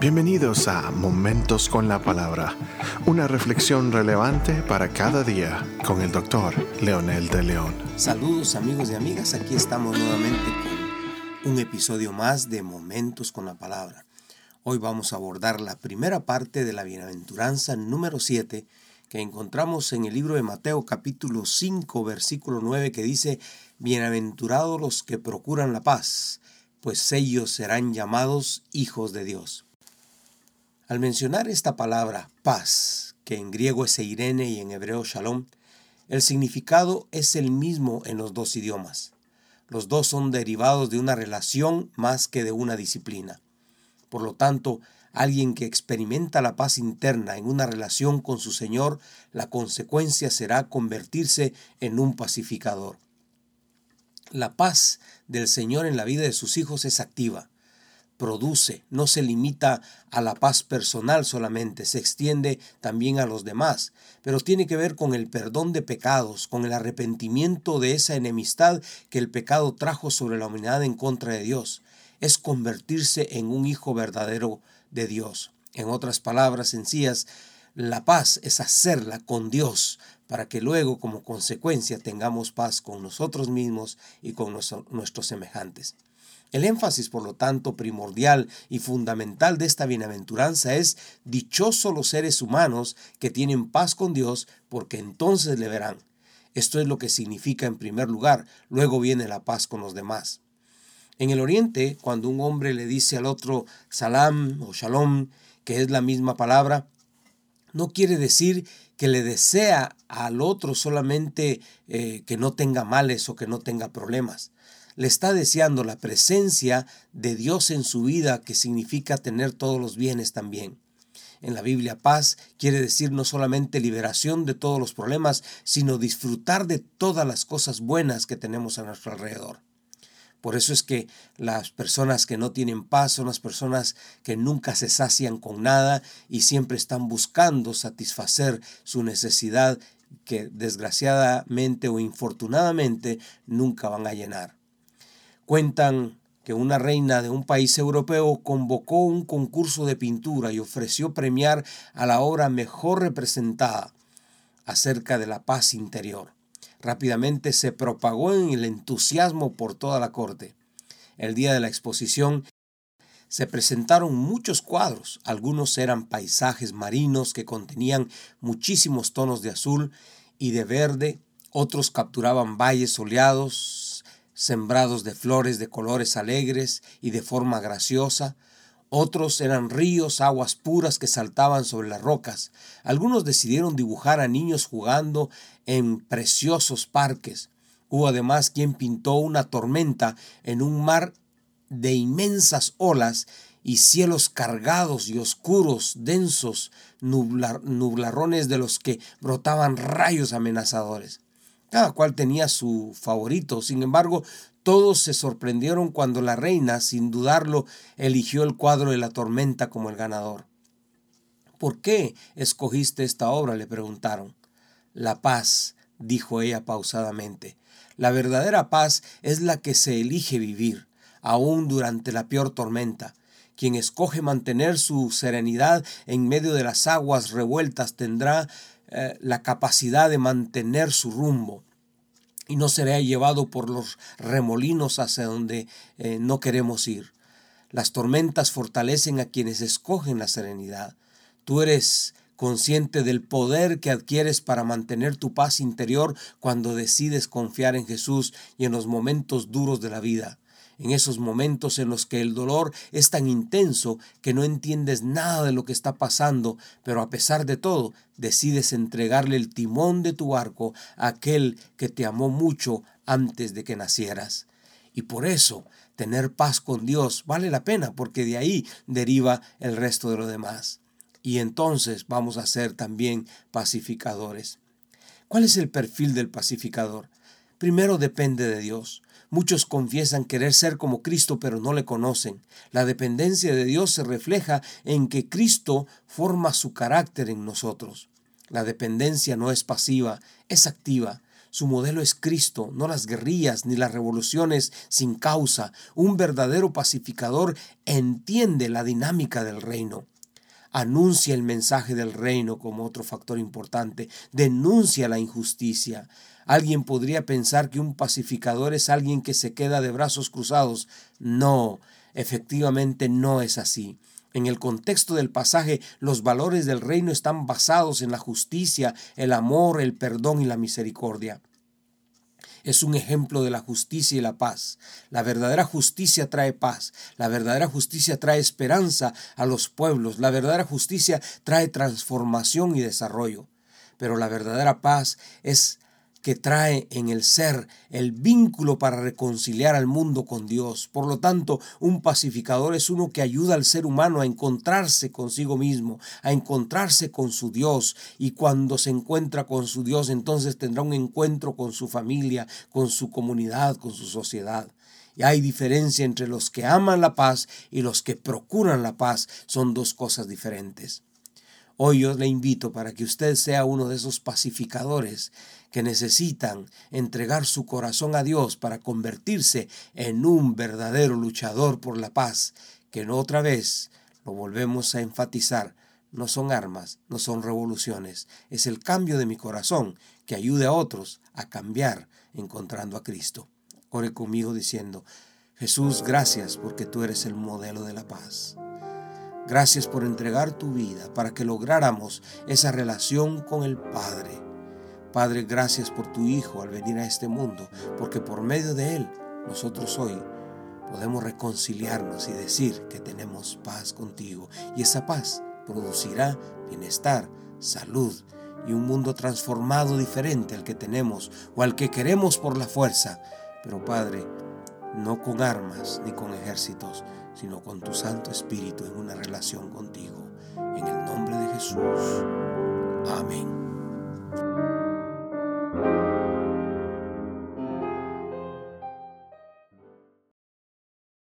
Bienvenidos a Momentos con la Palabra, una reflexión relevante para cada día con el doctor Leonel de León. Saludos amigos y amigas, aquí estamos nuevamente con un episodio más de Momentos con la Palabra. Hoy vamos a abordar la primera parte de la bienaventuranza número 7 que encontramos en el libro de Mateo capítulo 5 versículo 9 que dice, Bienaventurados los que procuran la paz, pues ellos serán llamados hijos de Dios. Al mencionar esta palabra paz, que en griego es eirene y en hebreo shalom, el significado es el mismo en los dos idiomas. Los dos son derivados de una relación más que de una disciplina. Por lo tanto, alguien que experimenta la paz interna en una relación con su Señor, la consecuencia será convertirse en un pacificador. La paz del Señor en la vida de sus hijos es activa produce, no se limita a la paz personal solamente, se extiende también a los demás, pero tiene que ver con el perdón de pecados, con el arrepentimiento de esa enemistad que el pecado trajo sobre la humanidad en contra de Dios. Es convertirse en un hijo verdadero de Dios. En otras palabras sencillas, la paz es hacerla con Dios para que luego como consecuencia tengamos paz con nosotros mismos y con nuestros semejantes. El énfasis, por lo tanto, primordial y fundamental de esta bienaventuranza es dichosos los seres humanos que tienen paz con Dios, porque entonces le verán. Esto es lo que significa en primer lugar, luego viene la paz con los demás. En el oriente, cuando un hombre le dice al otro salam o shalom, que es la misma palabra, no quiere decir que le desea al otro solamente eh, que no tenga males o que no tenga problemas le está deseando la presencia de Dios en su vida, que significa tener todos los bienes también. En la Biblia paz quiere decir no solamente liberación de todos los problemas, sino disfrutar de todas las cosas buenas que tenemos a nuestro alrededor. Por eso es que las personas que no tienen paz son las personas que nunca se sacian con nada y siempre están buscando satisfacer su necesidad que desgraciadamente o infortunadamente nunca van a llenar. Cuentan que una reina de un país europeo convocó un concurso de pintura y ofreció premiar a la obra mejor representada acerca de la paz interior. Rápidamente se propagó en el entusiasmo por toda la corte. El día de la exposición se presentaron muchos cuadros, algunos eran paisajes marinos que contenían muchísimos tonos de azul y de verde, otros capturaban valles soleados, sembrados de flores de colores alegres y de forma graciosa, otros eran ríos, aguas puras que saltaban sobre las rocas. Algunos decidieron dibujar a niños jugando en preciosos parques. Hubo además quien pintó una tormenta en un mar de inmensas olas y cielos cargados y oscuros, densos, nublarrones de los que brotaban rayos amenazadores. Cada cual tenía su favorito. Sin embargo, todos se sorprendieron cuando la reina, sin dudarlo, eligió el cuadro de la tormenta como el ganador. ¿Por qué escogiste esta obra? le preguntaron. La paz, dijo ella pausadamente. La verdadera paz es la que se elige vivir, aun durante la peor tormenta. Quien escoge mantener su serenidad en medio de las aguas revueltas tendrá eh, la capacidad de mantener su rumbo y no será llevado por los remolinos hacia donde eh, no queremos ir. Las tormentas fortalecen a quienes escogen la serenidad. Tú eres consciente del poder que adquieres para mantener tu paz interior cuando decides confiar en Jesús y en los momentos duros de la vida en esos momentos en los que el dolor es tan intenso que no entiendes nada de lo que está pasando, pero a pesar de todo decides entregarle el timón de tu barco a aquel que te amó mucho antes de que nacieras. Y por eso tener paz con Dios vale la pena porque de ahí deriva el resto de lo demás. Y entonces vamos a ser también pacificadores. ¿Cuál es el perfil del pacificador? Primero depende de Dios. Muchos confiesan querer ser como Cristo, pero no le conocen. La dependencia de Dios se refleja en que Cristo forma su carácter en nosotros. La dependencia no es pasiva, es activa. Su modelo es Cristo, no las guerrillas ni las revoluciones sin causa. Un verdadero pacificador entiende la dinámica del reino. Anuncia el mensaje del reino como otro factor importante. Denuncia la injusticia. Alguien podría pensar que un pacificador es alguien que se queda de brazos cruzados. No, efectivamente no es así. En el contexto del pasaje, los valores del reino están basados en la justicia, el amor, el perdón y la misericordia. Es un ejemplo de la justicia y la paz. La verdadera justicia trae paz. La verdadera justicia trae esperanza a los pueblos. La verdadera justicia trae transformación y desarrollo. Pero la verdadera paz es que trae en el ser el vínculo para reconciliar al mundo con Dios. Por lo tanto, un pacificador es uno que ayuda al ser humano a encontrarse consigo mismo, a encontrarse con su Dios. Y cuando se encuentra con su Dios, entonces tendrá un encuentro con su familia, con su comunidad, con su sociedad. Y hay diferencia entre los que aman la paz y los que procuran la paz. Son dos cosas diferentes. Hoy yo le invito para que usted sea uno de esos pacificadores que necesitan entregar su corazón a Dios para convertirse en un verdadero luchador por la paz, que no otra vez lo volvemos a enfatizar. No son armas, no son revoluciones, es el cambio de mi corazón que ayude a otros a cambiar encontrando a Cristo. Ore conmigo diciendo, Jesús, gracias porque tú eres el modelo de la paz. Gracias por entregar tu vida para que lográramos esa relación con el Padre. Padre, gracias por tu Hijo al venir a este mundo, porque por medio de Él nosotros hoy podemos reconciliarnos y decir que tenemos paz contigo. Y esa paz producirá bienestar, salud y un mundo transformado diferente al que tenemos o al que queremos por la fuerza. Pero Padre, no con armas ni con ejércitos, sino con tu Santo Espíritu en una relación contigo. En el nombre de Jesús. Amén.